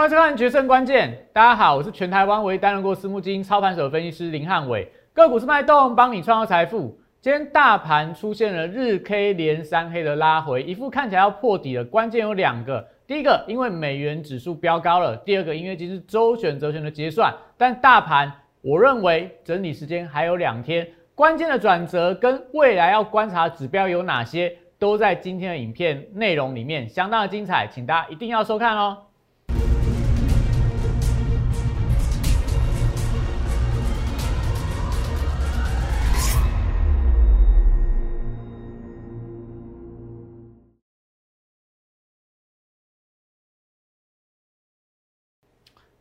欢迎收看《决胜关键》，大家好，我是全台湾唯一担任过私募基金操盘手的分析师林汉伟，个股是脉动，帮你创造财富。今天大盘出现了日 K 连三黑的拉回，一副看起来要破底的关键有两个，第一个因为美元指数飙高了，第二个因为今日周选择权的结算，但大盘我认为整理时间还有两天，关键的转折跟未来要观察指标有哪些，都在今天的影片内容里面，相当的精彩，请大家一定要收看哦。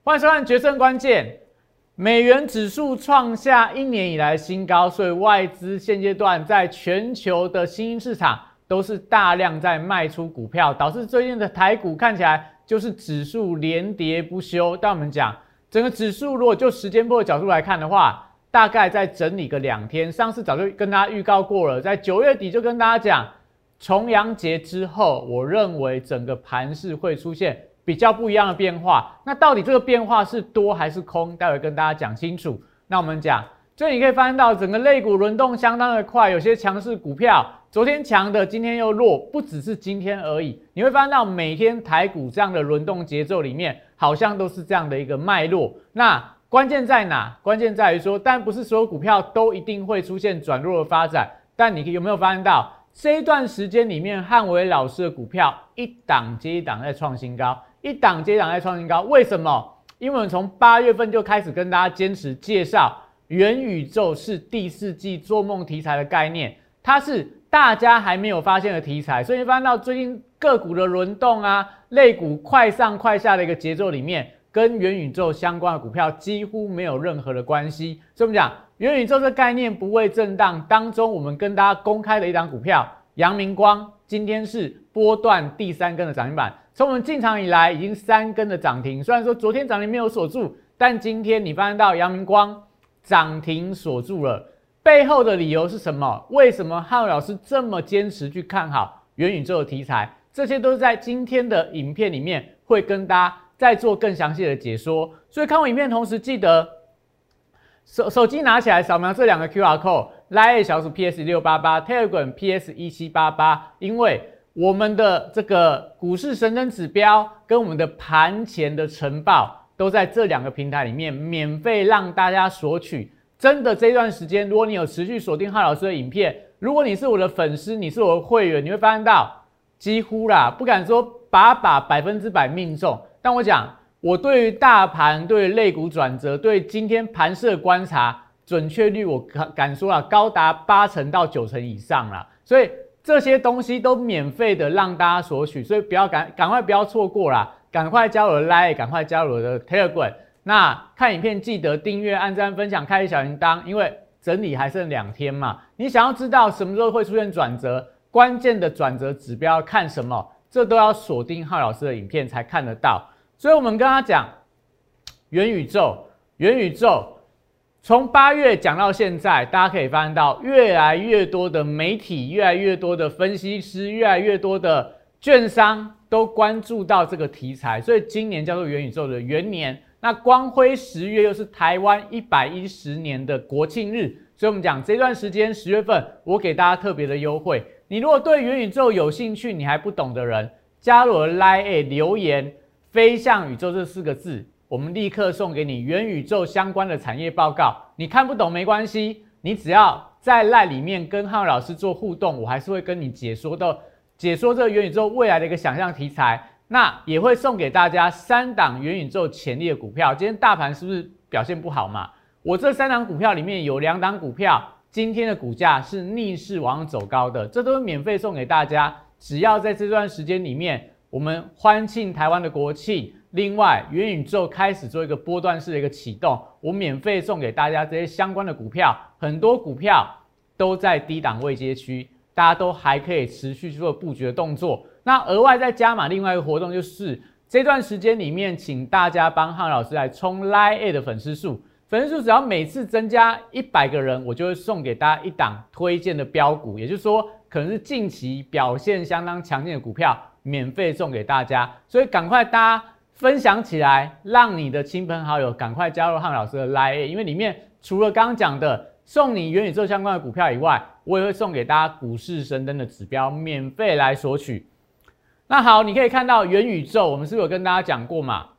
欢迎收看《决胜关键》。美元指数创下一年以来新高，所以外资现阶段在全球的新兴市场都是大量在卖出股票，导致最近的台股看起来就是指数连跌不休。但我们讲整个指数，如果就时间波的角度来看的话，大概在整理个两天。上次早就跟大家预告过了，在九月底就跟大家讲，重阳节之后，我认为整个盘势会出现。比较不一样的变化，那到底这个变化是多还是空？待会跟大家讲清楚。那我们讲，这你可以发现到整个类股轮动相当的快，有些强势股票昨天强的，今天又弱，不只是今天而已。你会发现到每天台股这样的轮动节奏里面，好像都是这样的一个脉络。那关键在哪？关键在于说，但不是所有股票都一定会出现转弱的发展。但你有没有发现到这一段时间里面，汉伟老师的股票一档接一档在创新高？一档接档在创新高，为什么？因为我们从八月份就开始跟大家坚持介绍元宇宙是第四季做梦题材的概念，它是大家还没有发现的题材，所以发现到最近个股的轮动啊，类股快上快下的一个节奏里面，跟元宇宙相关的股票几乎没有任何的关系。所以我们讲元宇宙这概念不会震荡当中，我们跟大家公开的一档股票，阳明光今天是波段第三根的涨停板。从我们进场以来，已经三根的涨停。虽然说昨天涨停没有锁住，但今天你发现到阳明光涨停锁住了。背后的理由是什么？为什么汉老师这么坚持去看好元宇宙的题材？这些都是在今天的影片里面会跟大家再做更详细的解说。所以看完影片同时，记得手手机拿起来扫描这两个 Q R code code，Line 小鼠 P S 六八八，Telegram P S 一七八八，因为。我们的这个股市神针指标跟我们的盘前的晨报都在这两个平台里面免费让大家索取。真的这段时间，如果你有持续锁定浩老师的影片，如果你是我的粉丝，你是我的会员，你会发现到几乎啦，不敢说把把百分之百命中，但我讲我对于大盘、对于类股转折、对今天盘势的观察准确率，我敢敢说啊，高达八成到九成以上了，所以。这些东西都免费的让大家索取，所以不要赶赶快不要错过啦，赶快加入我的 Line，赶快加入我的 Telegram。那看影片记得订阅、按赞、分享、开小铃铛，因为整理还剩两天嘛。你想要知道什么时候会出现转折，关键的转折指标看什么，这都要锁定浩老师的影片才看得到。所以我们跟他讲元宇宙，元宇宙。从八月讲到现在，大家可以发现到越来越多的媒体、越来越多的分析师、越来越多的券商都关注到这个题材，所以今年叫做元宇宙的元年。那光辉十月又是台湾一百一十年的国庆日，所以我们讲这段时间十月份，我给大家特别的优惠。你如果对元宇宙有兴趣，你还不懂的人，加入 Line 留言“飞向宇宙”这四个字。我们立刻送给你元宇宙相关的产业报告，你看不懂没关系，你只要在赖里面跟汉老师做互动，我还是会跟你解说的，解说这个元宇宙未来的一个想象题材。那也会送给大家三档元宇宙潜力的股票。今天大盘是不是表现不好嘛？我这三档股票里面有两档股票，今天的股价是逆势往上走高的，这都是免费送给大家。只要在这段时间里面，我们欢庆台湾的国庆。另外，元宇宙开始做一个波段式的一个启动，我免费送给大家这些相关的股票，很多股票都在低档位阶区，大家都还可以持续去做布局的动作。那额外再加码另外一个活动，就是这段时间里面，请大家帮汉老师来冲 Line 的粉丝数，粉丝数只要每次增加一百个人，我就会送给大家一档推荐的标股，也就是说，可能是近期表现相当强劲的股票，免费送给大家。所以赶快大家。分享起来，让你的亲朋好友赶快加入汉老师的 Line，因为里面除了刚刚讲的送你元宇宙相关的股票以外，我也会送给大家股市神灯的指标，免费来索取。那好，你可以看到元宇宙，我们是不是有跟大家讲过嘛？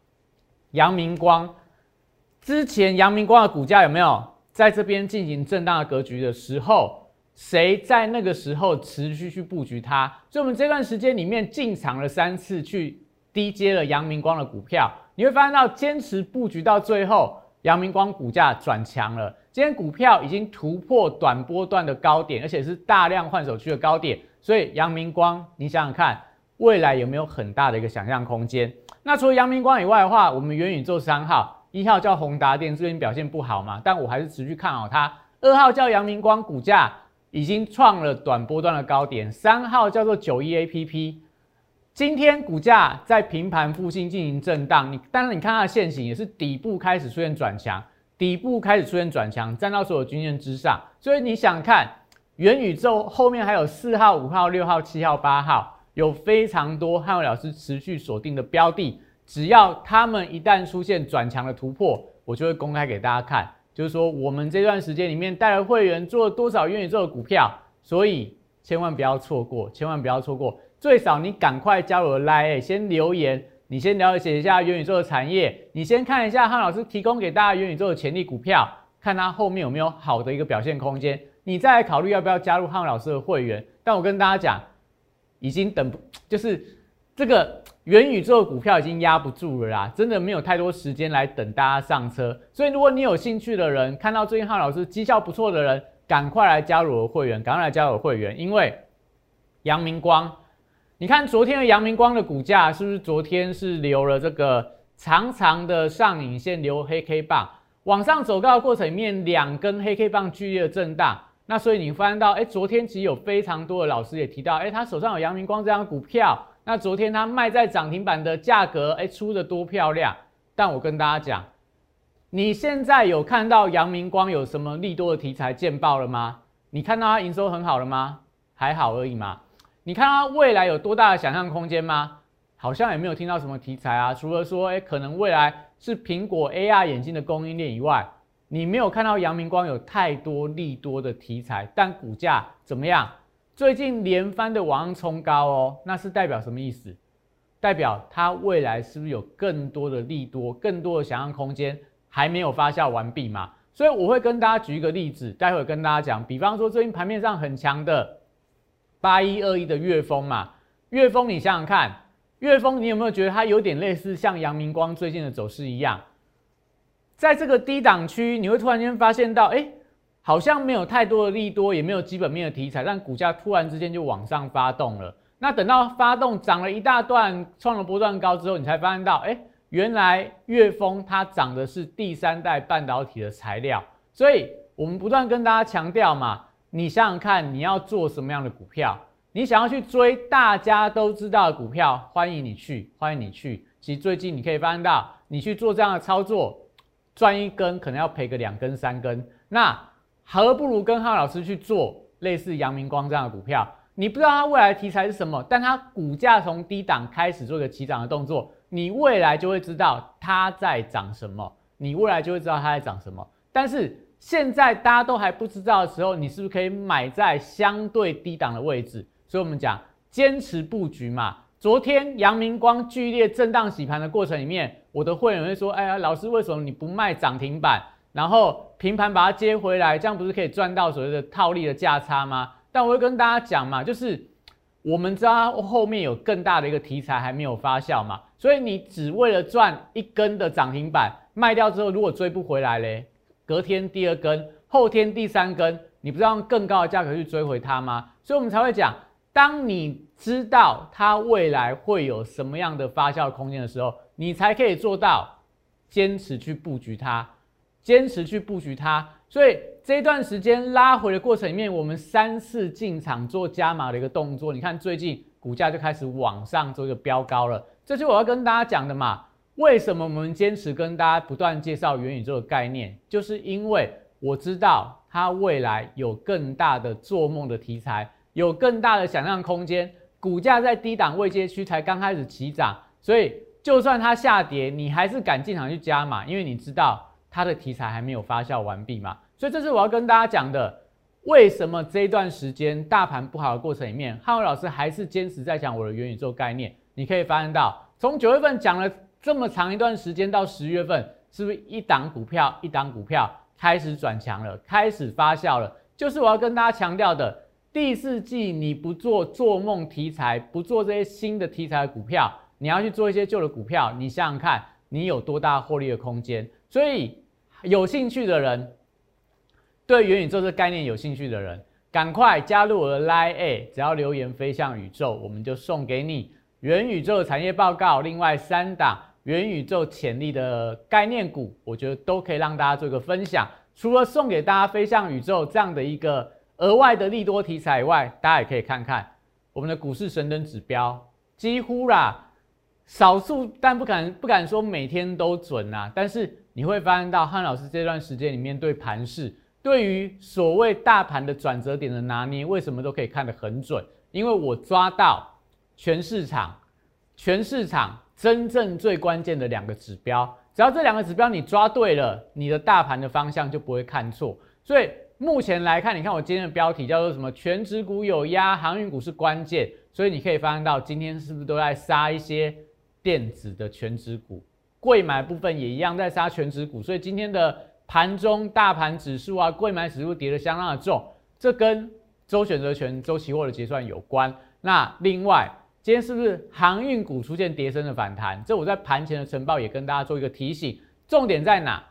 阳明光之前，阳明光的股价有没有在这边进行震荡的格局的时候，谁在那个时候持续去布局它？所以，我们这段时间里面进场了三次，去低接了阳明光的股票，你会发现到坚持布局到最后，阳明光股价转强了。今天股票已经突破短波段的高点，而且是大量换手区的高点，所以阳明光，你想想看。未来有没有很大的一个想象空间？那除了阳明光以外的话，我们元宇宙三号，一号叫宏达电，最近表现不好嘛，但我还是持续看好它。二号叫阳明光，股价已经创了短波段的高点。三号叫做九一 A P P，今天股价在平盘附近进行震荡。你当然你看它的线形也是底部开始出现转强，底部开始出现转强，站到所有均线之上。所以你想看元宇宙后面还有四号、五号、六号、七号、八号。有非常多汉伟老师持续锁定的标的，只要他们一旦出现转强的突破，我就会公开给大家看。就是说，我们这段时间里面带了会员做了多少元宇宙的股票，所以千万不要错过，千万不要错过。最少你赶快加入来，先留言，你先了解一下元宇宙的产业，你先看一下汉老师提供给大家元宇宙的潜力股票，看它后面有没有好的一个表现空间，你再来考虑要不要加入汉老师的会员。但我跟大家讲。已经等不，就是这个元宇宙的股票已经压不住了啦，真的没有太多时间来等大家上车。所以如果你有兴趣的人，看到最近汉老师绩效不错的人，赶快来加入我的会员，赶快来加入我的会员，因为阳明光，你看昨天的阳明光的股价是不是昨天是留了这个长长的上影线，留黑 K 棒往上走高的过程里面，两根黑 K 棒剧烈的震荡。那所以你发现到，哎，昨天其实有非常多的老师也提到，哎，他手上有阳明光这张股票，那昨天他卖在涨停板的价格，哎，出的多漂亮。但我跟大家讲，你现在有看到阳明光有什么利多的题材见报了吗？你看到它营收很好了吗？还好而已嘛。你看到未来有多大的想象空间吗？好像也没有听到什么题材啊，除了说，哎，可能未来是苹果 AR 眼镜的供应链以外。你没有看到阳明光有太多利多的题材，但股价怎么样？最近连番的往上冲高哦，那是代表什么意思？代表它未来是不是有更多的利多、更多的想象空间还没有发酵完毕嘛？所以我会跟大家举一个例子，待会跟大家讲，比方说最近盘面上很强的八一二一的月峰嘛，月峰你想想看，月峰你有没有觉得它有点类似像阳明光最近的走势一样？在这个低档区，你会突然间发现到，哎，好像没有太多的利多，也没有基本面的题材，但股价突然之间就往上发动了。那等到发动涨了一大段，创了波段高之后，你才发现到，哎，原来月峰它涨的是第三代半导体的材料。所以我们不断跟大家强调嘛，你想想看，你要做什么样的股票？你想要去追大家都知道的股票，欢迎你去，欢迎你去。其实最近你可以发现到，你去做这样的操作。赚一根可能要赔个两根三根，那何不如跟浩老师去做类似阳明光这样的股票？你不知道它未来题材是什么，但它股价从低档开始做一个起涨的动作，你未来就会知道它在涨什么，你未来就会知道它在涨什么。但是现在大家都还不知道的时候，你是不是可以买在相对低档的位置？所以我们讲坚持布局嘛。昨天阳明光剧烈震荡洗盘的过程里面。我的会员会说：“哎呀，老师，为什么你不卖涨停板，然后平盘把它接回来？这样不是可以赚到所谓的套利的价差吗？”但我会跟大家讲嘛，就是我们知道后面有更大的一个题材还没有发酵嘛，所以你只为了赚一根的涨停板卖掉之后，如果追不回来嘞，隔天第二根，后天第三根，你不是用更高的价格去追回它吗？所以我们才会讲，当你知道它未来会有什么样的发酵空间的时候。你才可以做到坚持去布局它，坚持去布局它。所以这段时间拉回的过程里面，我们三次进场做加码的一个动作。你看最近股价就开始往上做一个飙高了。这是我要跟大家讲的嘛？为什么我们坚持跟大家不断介绍元宇宙的概念？就是因为我知道它未来有更大的做梦的题材，有更大的想象空间。股价在低档位阶区才刚开始起涨，所以。就算它下跌，你还是敢进场去加码，因为你知道它的题材还没有发酵完毕嘛。所以这是我要跟大家讲的。为什么这一段时间大盘不好的过程里面，汉伟老师还是坚持在讲我的元宇宙概念？你可以发现到，从九月份讲了这么长一段时间到十月份，是不是一档股票一档股票开始转强了，开始发酵了？就是我要跟大家强调的，第四季你不做做梦题材，不做这些新的题材的股票，你要去做一些旧的股票，你想想看，你有多大获利的空间？所以有兴趣的人。对元宇宙这概念有兴趣的人，赶快加入我的 Line A，只要留言飞向宇宙，我们就送给你元宇宙的产业报告。另外三档元宇宙潜力的概念股，我觉得都可以让大家做一个分享。除了送给大家飞向宇宙这样的一个额外的利多题材以外，大家也可以看看我们的股市神灯指标，几乎啦，少数但不敢不敢说每天都准啊。但是你会发现到汉老师这段时间里面对盘势。对于所谓大盘的转折点的拿捏，为什么都可以看得很准？因为我抓到全市场、全市场真正最关键的两个指标，只要这两个指标你抓对了，你的大盘的方向就不会看错。所以目前来看，你看我今天的标题叫做什么？全指股有压，航运股是关键。所以你可以发现到今天是不是都在杀一些电子的全指股？贵买部分也一样在杀全指股。所以今天的。盘中大盘指数啊，贵买指数跌得相当的重，这跟周选择权、周期货的结算有关。那另外，今天是不是航运股出现跌升的反弹？这我在盘前的晨报也跟大家做一个提醒。重点在哪？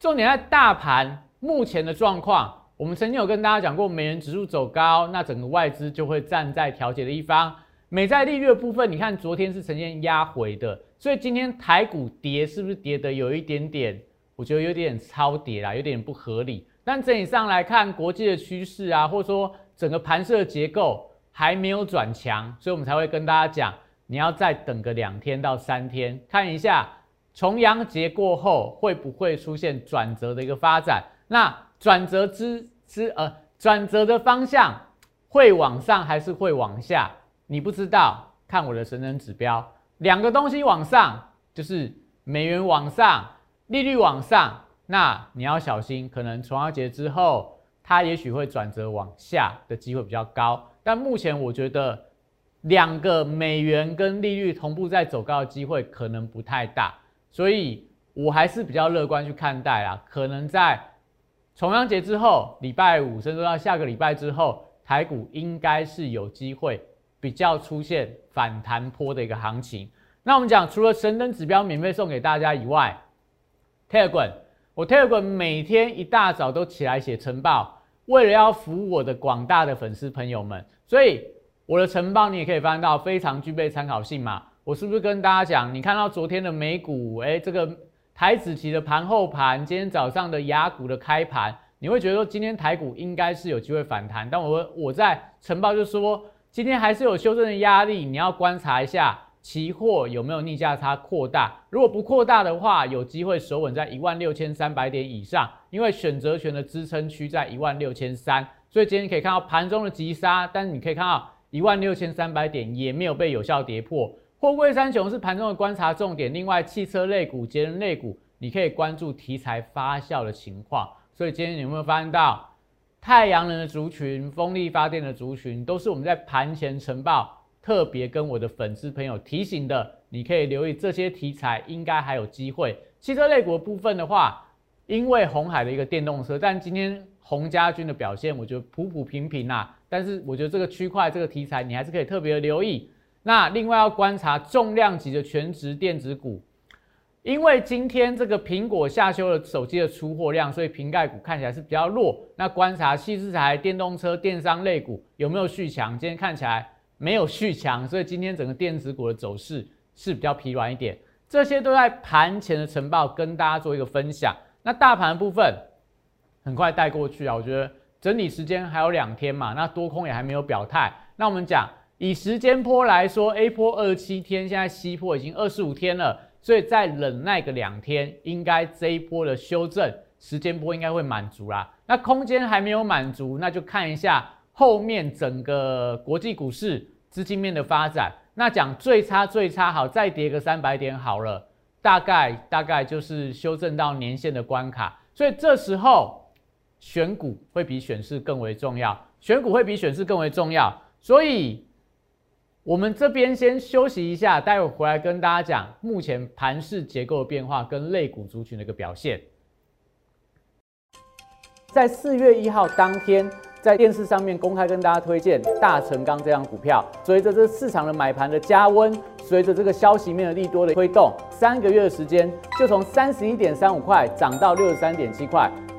重点在大盘目前的状况。我们曾经有跟大家讲过，美元指数走高，那整个外资就会站在调节的一方。美债利率的部分，你看昨天是呈现压回的，所以今天台股跌是不是跌的有一点点？我觉得有点超跌啦，有点不合理。但整体上来看，国际的趋势啊，或者说整个盘势的结构还没有转强，所以我们才会跟大家讲，你要再等个两天到三天，看一下重阳节过后会不会出现转折的一个发展。那转折之之呃，转折的方向会往上还是会往下？你不知道，看我的神人指标，两个东西往上就是美元往上。利率往上，那你要小心，可能重阳节之后，它也许会转折往下的机会比较高。但目前我觉得，两个美元跟利率同步在走高的机会可能不太大，所以我还是比较乐观去看待啦。可能在重阳节之后，礼拜五甚至到下个礼拜之后，台股应该是有机会比较出现反弹坡的一个行情。那我们讲，除了神灯指标免费送给大家以外，Telegram，我 Telegram 每天一大早都起来写晨报，为了要服务我的广大的粉丝朋友们，所以我的晨报你也可以翻到非常具备参考性嘛。我是不是跟大家讲，你看到昨天的美股，哎，这个台子期的盘后盘，今天早上的雅股的开盘，你会觉得说今天台股应该是有机会反弹，但我我在晨报就说今天还是有修正的压力，你要观察一下。期货有没有逆价差扩大？如果不扩大的话，有机会守稳在一万六千三百点以上，因为选择权的支撑区在一万六千三，所以今天可以看到盘中的急杀，但是你可以看到一万六千三百点也没有被有效跌破。货柜三雄是盘中的观察重点，另外汽车类股、节能类股，你可以关注题材发酵的情况。所以今天你有没有发现到太阳能的族群、风力发电的族群，都是我们在盘前晨报。特别跟我的粉丝朋友提醒的，你可以留意这些题材，应该还有机会。汽车类股部分的话，因为红海的一个电动车，但今天洪家军的表现，我觉得普普平平啊。但是我觉得这个区块这个题材，你还是可以特别的留意。那另外要观察重量级的全值电子股，因为今天这个苹果下修了手机的出货量，所以瓶盖股看起来是比较弱。那观察细制材、电动车、电商类股有没有续强？今天看起来。没有续强，所以今天整个电子股的走势是比较疲软一点。这些都在盘前的晨报跟大家做一个分享。那大盘部分很快带过去啊，我觉得整理时间还有两天嘛，那多空也还没有表态。那我们讲以时间波来说，A 波二十七天，现在 C 波已经二十五天了，所以再忍耐个两天，应该这一波的修正时间波应该会满足啦。那空间还没有满足，那就看一下。后面整个国际股市资金面的发展，那讲最差最差好，再跌个三百点好了，大概大概就是修正到年线的关卡，所以这时候选股会比选市更为重要，选股会比选市更为重要，所以我们这边先休息一下，待会回来跟大家讲目前盘势结构的变化跟类股族群的一个表现。在四月一号当天。在电视上面公开跟大家推荐大成钢这样股票，随着这市场的买盘的加温，随着这个消息面的利多的推动，三个月的时间就从三十一点三五块涨到六十三点七块，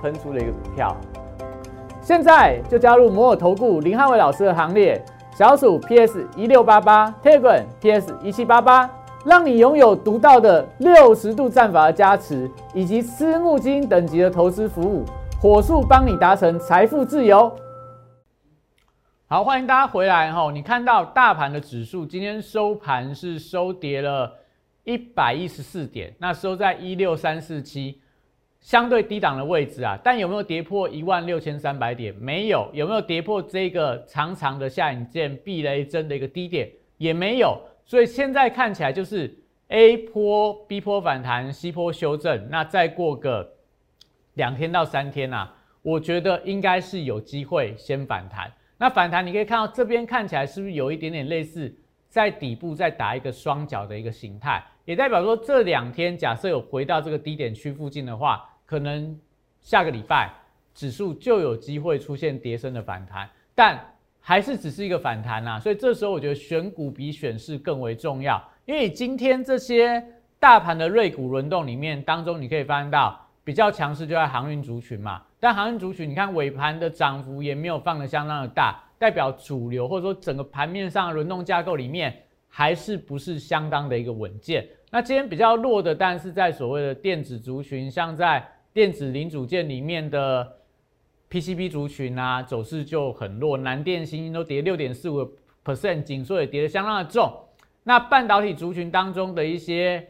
喷出的一个股票。现在就加入摩尔投顾林汉伟老师的行列，小鼠 PS 一六八八 t e g r PS 一七八八，让你拥有独到的六十度战法的加持，以及私募基金等级的投资服务，火速帮你达成财富自由。好，欢迎大家回来哈！你看到大盘的指数今天收盘是收跌了一百一十四点，那收在一六三四七，相对低档的位置啊。但有没有跌破一万六千三百点？没有。有没有跌破这个长长的下影线避雷针的一个低点？也没有。所以现在看起来就是 A 波、B 波反弹，C 波修正。那再过个两天到三天啊，我觉得应该是有机会先反弹。那反弹，你可以看到这边看起来是不是有一点点类似在底部再打一个双脚的一个形态，也代表说这两天假设有回到这个低点区附近的话，可能下个礼拜指数就有机会出现跌升的反弹，但还是只是一个反弹呐。所以这时候我觉得选股比选市更为重要，因为今天这些大盘的瑞股轮动里面当中，你可以发现到比较强势就在航运族群嘛。但航运族群，你看尾盘的涨幅也没有放的相当的大，代表主流或者说整个盘面上的轮动架构里面还是不是相当的一个稳健。那今天比较弱的，但是在所谓的电子族群，像在电子零组件里面的 PCB 族群啊，走势就很弱，南电、新兴都跌六点四五 percent，紧缩也跌得相当的重。那半导体族群当中的一些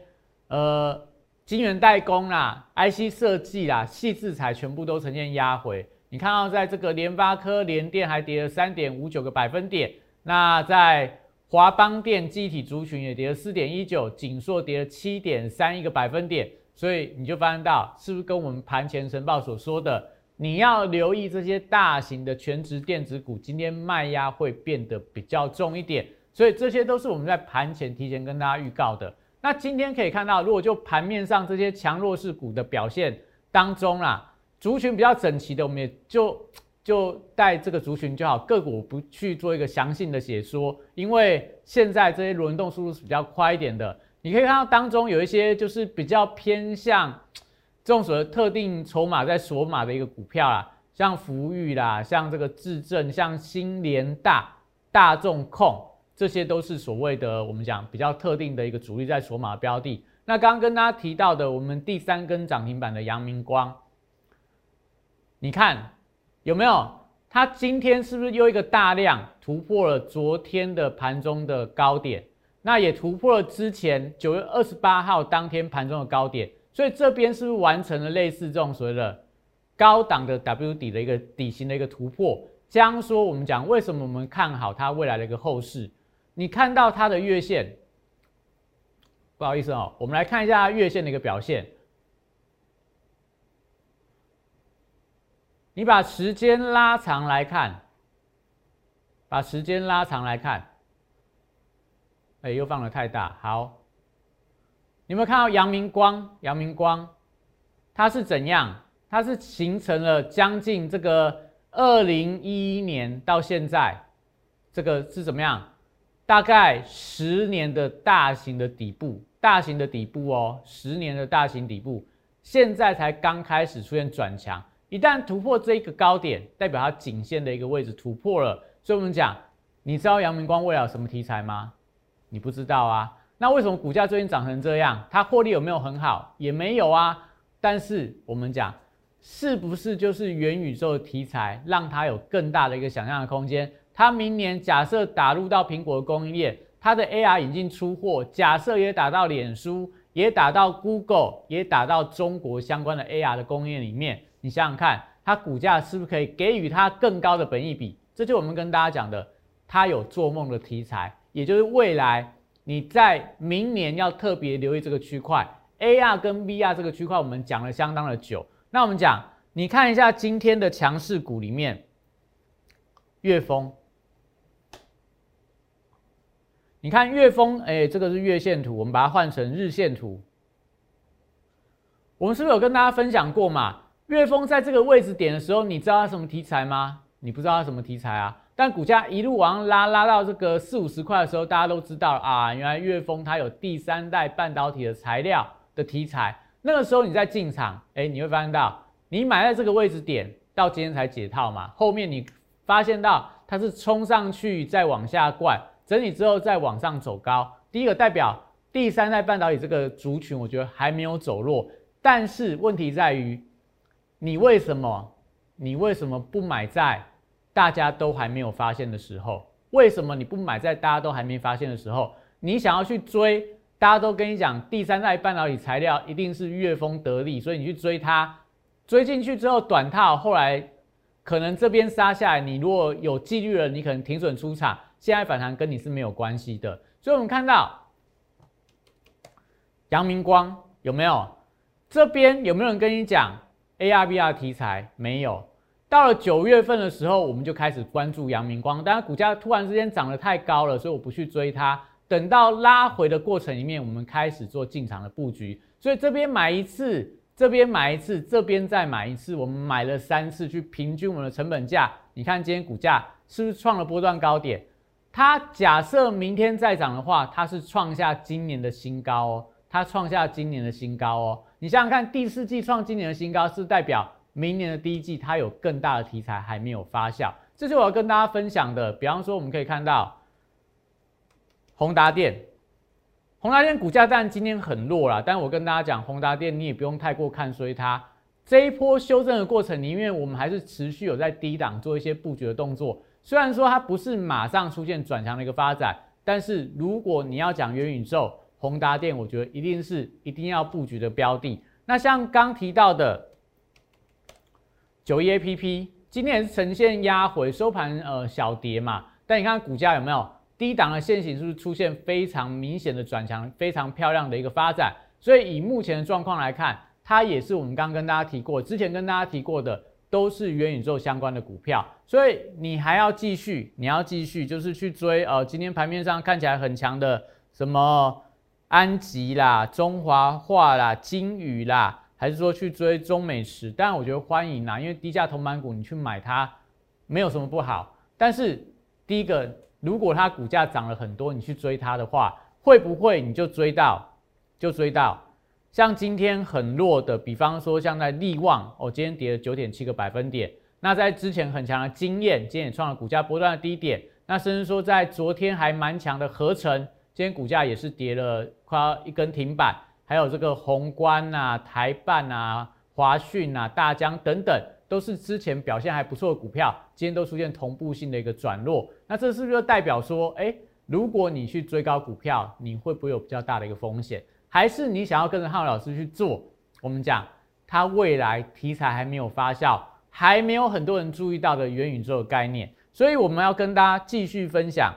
呃。晶圆代工啦、IC 设计啦、细制材全部都呈现压回。你看到在这个联发科、联电还跌了三点五九个百分点，那在华邦电机体族群也跌了四点一九，锦硕跌了七点三一个百分点。所以你就发现到，是不是跟我们盘前晨报所说的，你要留意这些大型的全职电子股，今天卖压会变得比较重一点。所以这些都是我们在盘前提前跟大家预告的。那今天可以看到，如果就盘面上这些强弱势股的表现当中啦，族群比较整齐的，我们也就就带这个族群就好，个股不去做一个详细的解说，因为现在这些轮动速度是比较快一点的。你可以看到当中有一些就是比较偏向这种所谓特定筹码在锁码的一个股票啦，像福裕啦，像这个智正，像新联大、大众控。这些都是所谓的我们讲比较特定的一个主力在锁码标的。那刚刚跟大家提到的，我们第三根涨停板的阳明光，你看有没有？它今天是不是又一个大量突破了昨天的盘中的高点？那也突破了之前九月二十八号当天盘中的高点。所以这边是不是完成了类似这种所谓的高档的 W 底的一个底型的一个突破？这样说，我们讲为什么我们看好它未来的一个后市？你看到它的月线，不好意思哦，我们来看一下月线的一个表现。你把时间拉长来看，把时间拉长来看，哎，又放的太大。好，有没有看到阳明光？阳明光它是怎样？它是形成了将近这个二零一一年到现在，这个是怎么样？大概十年的大型的底部，大型的底部哦，十年的大型底部，现在才刚开始出现转强。一旦突破这一个高点，代表它颈线的一个位置突破了。所以我们讲，你知道阳明光未来有什么题材吗？你不知道啊？那为什么股价最近涨成这样？它获利有没有很好？也没有啊。但是我们讲。是不是就是元宇宙的题材，让它有更大的一个想象的空间？它明年假设打入到苹果的供应链，它的 AR 引进出货，假设也打到脸书，也打到 Google，也打到中国相关的 AR 的供应链里面，你想想看，它股价是不是可以给予它更高的本益比？这就我们跟大家讲的，它有做梦的题材，也就是未来你在明年要特别留意这个区块，AR 跟 VR 这个区块，我们讲了相当的久。那我们讲，你看一下今天的强势股里面，月峰，你看月峰，哎，这个是月线图，我们把它换成日线图。我们是不是有跟大家分享过嘛？月峰在这个位置点的时候，你知道它什么题材吗？你不知道它什么题材啊？但股价一路往上拉，拉到这个四五十块的时候，大家都知道啊，原来月峰它有第三代半导体的材料的题材。那个时候你在进场，哎，你会发现到你买在这个位置点，到今天才解套嘛。后面你发现到它是冲上去再往下灌，整理之后再往上走高。第一个代表第三代半导体这个族群，我觉得还没有走弱。但是问题在于，你为什么你为什么不买在大家都还没有发现的时候？为什么你不买在大家都还没发现的时候？你想要去追？大家都跟你讲，第三代半导体材料一定是粤丰得利，所以你去追它，追进去之后短套，后来可能这边杀下来，你如果有纪律了，你可能停损出场，现在反弹跟你是没有关系的。所以我们看到阳明光有没有？这边有没有人跟你讲 ARVR 题材？没有。到了九月份的时候，我们就开始关注阳明光，但是股价突然之间涨得太高了，所以我不去追它。等到拉回的过程里面，我们开始做进场的布局。所以这边买一次，这边买一次，这边再买一次，我们买了三次去平均我们的成本价。你看今天股价是不是创了波段高点？它假设明天再涨的话，它是创下今年的新高哦。它创下今年的新高哦。你想想看，第四季创今年的新高，是代表明年的第一季它有更大的题材还没有发酵。这是我要跟大家分享的。比方说，我们可以看到。宏达电，宏达电股价当然今天很弱了，但我跟大家讲，宏达电你也不用太过看衰它。这一波修正的过程里面，我们还是持续有在低档做一些布局的动作。虽然说它不是马上出现转强的一个发展，但是如果你要讲元宇宙，宏达电我觉得一定是一定要布局的标的。那像刚提到的九一 A P P，今天也是呈现压回收盘，呃小跌嘛，但你看股价有没有？低档的线型是不是出现非常明显的转强，非常漂亮的一个发展？所以以目前的状况来看，它也是我们刚刚跟大家提过，之前跟大家提过的都是元宇宙相关的股票。所以你还要继续，你要继续就是去追呃，今天盘面上看起来很强的什么安吉啦、中华化啦、金宇啦，还是说去追中美食？当然我觉得欢迎啦，因为低价同板股你去买它没有什么不好。但是第一个。如果它股价涨了很多，你去追它的话，会不会你就追到？就追到？像今天很弱的，比方说像在利旺，哦，今天跌了九点七个百分点。那在之前很强的经验，今天也创了股价波段的低点。那甚至说在昨天还蛮强的合成，今天股价也是跌了快一根停板。还有这个宏观啊、台办啊、华讯啊、大江等等。都是之前表现还不错的股票，今天都出现同步性的一个转弱，那这是不是就代表说，哎，如果你去追高股票，你会不会有比较大的一个风险？还是你想要跟着汉老师去做？我们讲，它未来题材还没有发酵，还没有很多人注意到的元宇宙的概念，所以我们要跟大家继续分享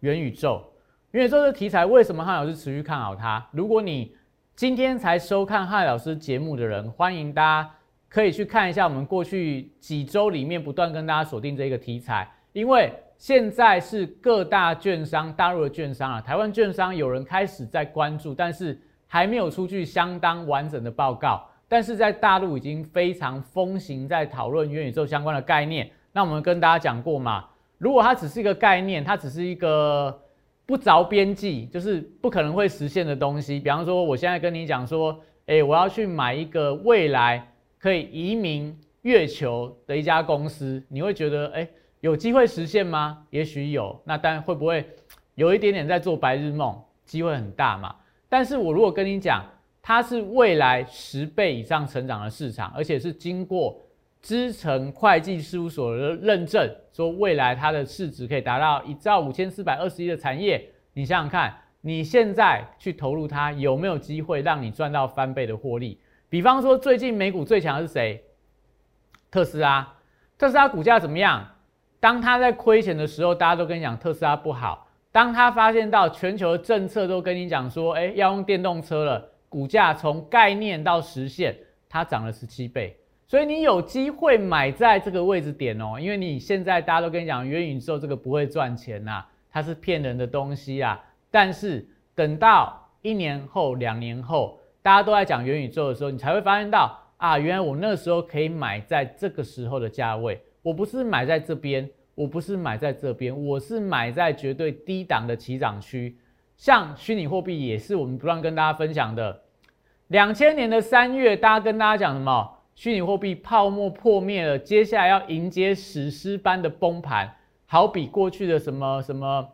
元宇宙。元宇宙的题材为什么汉老师持续看好它？如果你今天才收看汉老师节目的人，欢迎大家。可以去看一下我们过去几周里面不断跟大家锁定这个题材，因为现在是各大券商、大陆的券商啊，台湾券商有人开始在关注，但是还没有出具相当完整的报告。但是在大陆已经非常风行在讨论元宇宙相关的概念。那我们跟大家讲过嘛，如果它只是一个概念，它只是一个不着边际，就是不可能会实现的东西。比方说，我现在跟你讲说，诶，我要去买一个未来可以移民月球的一家公司，你会觉得，诶。有机会实现吗？也许有，那但会不会有一点点在做白日梦？机会很大嘛。但是我如果跟你讲，它是未来十倍以上成长的市场，而且是经过知诚会计事务所的认证，说未来它的市值可以达到一兆五千四百二十亿的产业，你想想看，你现在去投入它，有没有机会让你赚到翻倍的获利？比方说，最近美股最强的是谁？特斯拉。特斯拉股价怎么样？当他在亏钱的时候，大家都跟你讲特斯拉不好。当他发现到全球政策都跟你讲说，哎，要用电动车了，股价从概念到实现，它涨了十七倍。所以你有机会买在这个位置点哦，因为你现在大家都跟你讲元宇宙这个不会赚钱呐，它是骗人的东西啊。但是等到一年后、两年后，大家都在讲元宇宙的时候，你才会发现到啊，原来我那时候可以买在这个时候的价位。我不是买在这边，我不是买在这边，我是买在绝对低档的起涨区。像虚拟货币也是我们不断跟大家分享的。两千年的三月，大家跟大家讲什么？虚拟货币泡沫破灭了，接下来要迎接史诗般的崩盘，好比过去的什么什么，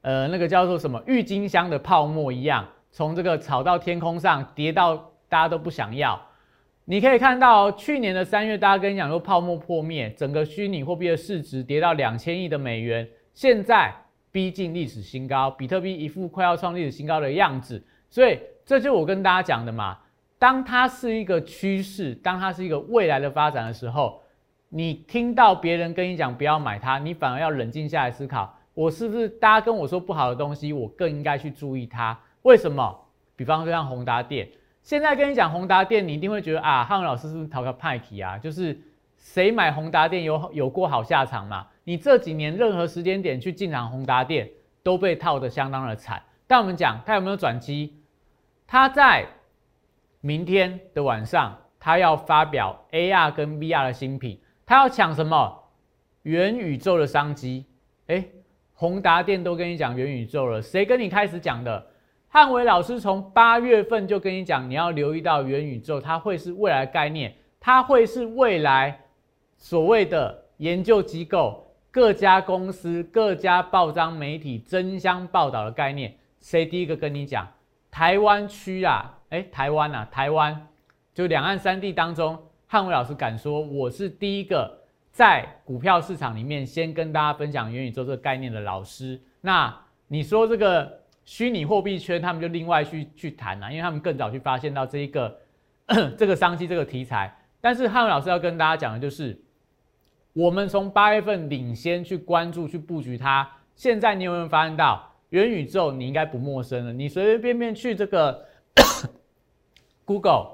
呃，那个叫做什么郁金香的泡沫一样，从这个炒到天空上，跌到大家都不想要。你可以看到，去年的三月，大家跟你讲说泡沫破灭，整个虚拟货币的市值跌到两千亿的美元，现在逼近历史新高，比特币一副快要创历史新高的样子。所以，这就我跟大家讲的嘛，当它是一个趋势，当它是一个未来的发展的时候，你听到别人跟你讲不要买它，你反而要冷静下来思考，我是不是大家跟我说不好的东西，我更应该去注意它？为什么？比方说像宏达电。现在跟你讲宏达电，你一定会觉得啊，汉文老师是不是讨个派题啊？就是谁买宏达电有有过好下场嘛？你这几年任何时间点去进场宏达电都被套得相当的惨。但我们讲它有没有转机？它在明天的晚上，它要发表 AR 跟 VR 的新品，它要抢什么？元宇宙的商机。哎，宏达电都跟你讲元宇宙了，谁跟你开始讲的？汉伟老师从八月份就跟你讲，你要留意到元宇宙，它会是未来概念，它会是未来所谓的研究机构、各家公司、各家报章媒体争相报道的概念。谁第一个跟你讲？台湾区啊，哎，台湾啊，台湾就两岸三地当中，汉伟老师敢说我是第一个在股票市场里面先跟大家分享元宇宙这个概念的老师。那你说这个？虚拟货币圈，他们就另外去去谈了，因为他们更早去发现到这一个 这个商机这个题材。但是汉伟老师要跟大家讲的就是，我们从八月份领先去关注去布局它。现在你有没有发现到元宇宙？你应该不陌生了。你随随便便去这个 Google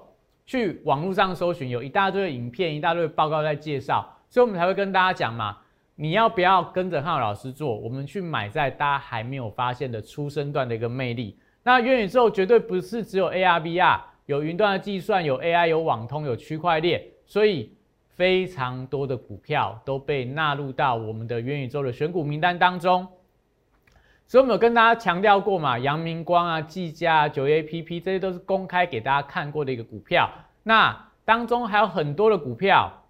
去网络上搜寻，有一大堆的影片，一大堆报告在介绍，所以我们才会跟大家讲嘛。你要不要跟着汉老师做？我们去买在大家还没有发现的出生段的一个魅力。那元宇宙绝对不是只有 AR、VR，有云端的计算，有 AI，有网通，有区块链，所以非常多的股票都被纳入到我们的元宇宙的选股名单当中。所以我们有跟大家强调过嘛，阳明光啊、技嘉啊、九 A P P 这些都是公开给大家看过的一个股票。那当中还有很多的股票，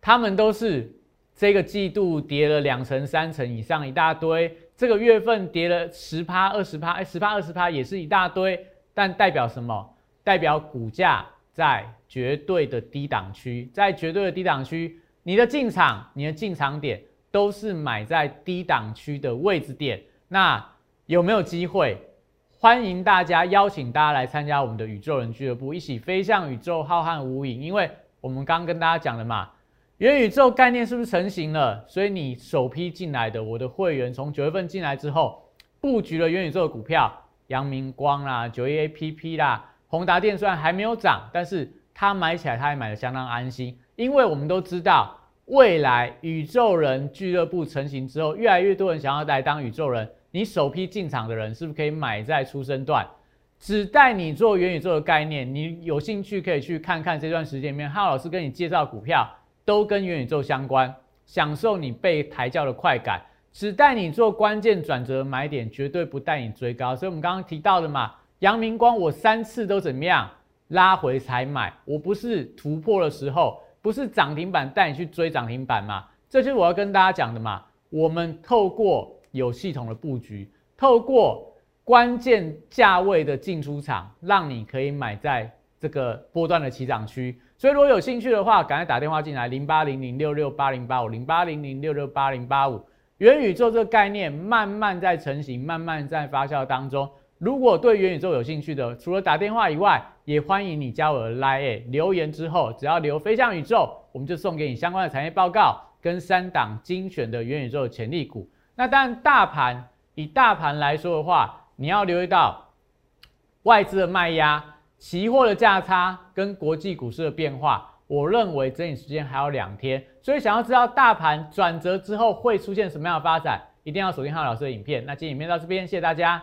他们都是。这个季度跌了两成、三成以上，一大堆。这个月份跌了十趴、二十趴，哎，十趴、二十趴也是一大堆。但代表什么？代表股价在绝对的低档区，在绝对的低档区，你的进场、你的进场点都是买在低档区的位置点。那有没有机会？欢迎大家邀请大家来参加我们的宇宙人俱乐部，一起飞向宇宙浩瀚无垠。因为我们刚跟大家讲了嘛。元宇宙概念是不是成型了？所以你首批进来的我的会员，从九月份进来之后，布局了元宇宙的股票，阳明光啦、九一 A P P 啦、宏达电虽然还没有涨，但是他买起来他也买的相当安心，因为我们都知道未来宇宙人俱乐部成型之后，越来越多人想要来当宇宙人，你首批进场的人是不是可以买在出生段？只带你做元宇宙的概念，你有兴趣可以去看看这段时间里面，浩老师跟你介绍股票都跟元宇宙相关，享受你被抬轿的快感。只带你做关键转折买点，绝对不带你追高。所以我们刚刚提到的嘛，阳明光我三次都怎么样拉回才买，我不是突破的时候，不是涨停板带你去追涨停板嘛？这就是我要跟大家讲的嘛。我们透过有系统的布局，透过。关键价位的进出场，让你可以买在这个波段的起涨区。所以如果有兴趣的话，赶快打电话进来，零八零零六六八零八五，零八零零六六八零八五。元宇宙这个概念慢慢在成型，慢慢在发酵当中。如果对元宇宙有兴趣的，除了打电话以外，也欢迎你加我的 Line，留言之后只要留飞向宇宙，我们就送给你相关的产业报告跟三档精选的元宇宙潜力股。那当然，大盘以大盘来说的话，你要留意到外资的卖压、期货的价差跟国际股市的变化。我认为整理时间还有两天，所以想要知道大盘转折之后会出现什么样的发展，一定要锁定汉老师的影片。那今天影片到这边，谢谢大家。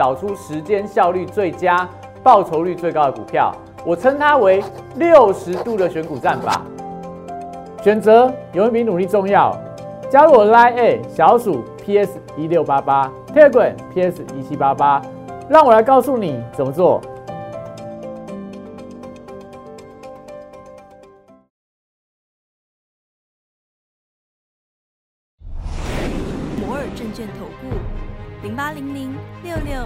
找出时间效率最佳、报酬率最高的股票。我称它为六十度的选股战法。选择永远比努力重要。加入我 Line A 小鼠 PS 一六八八，Telegram PS 一七八八，让我来告诉你怎么做。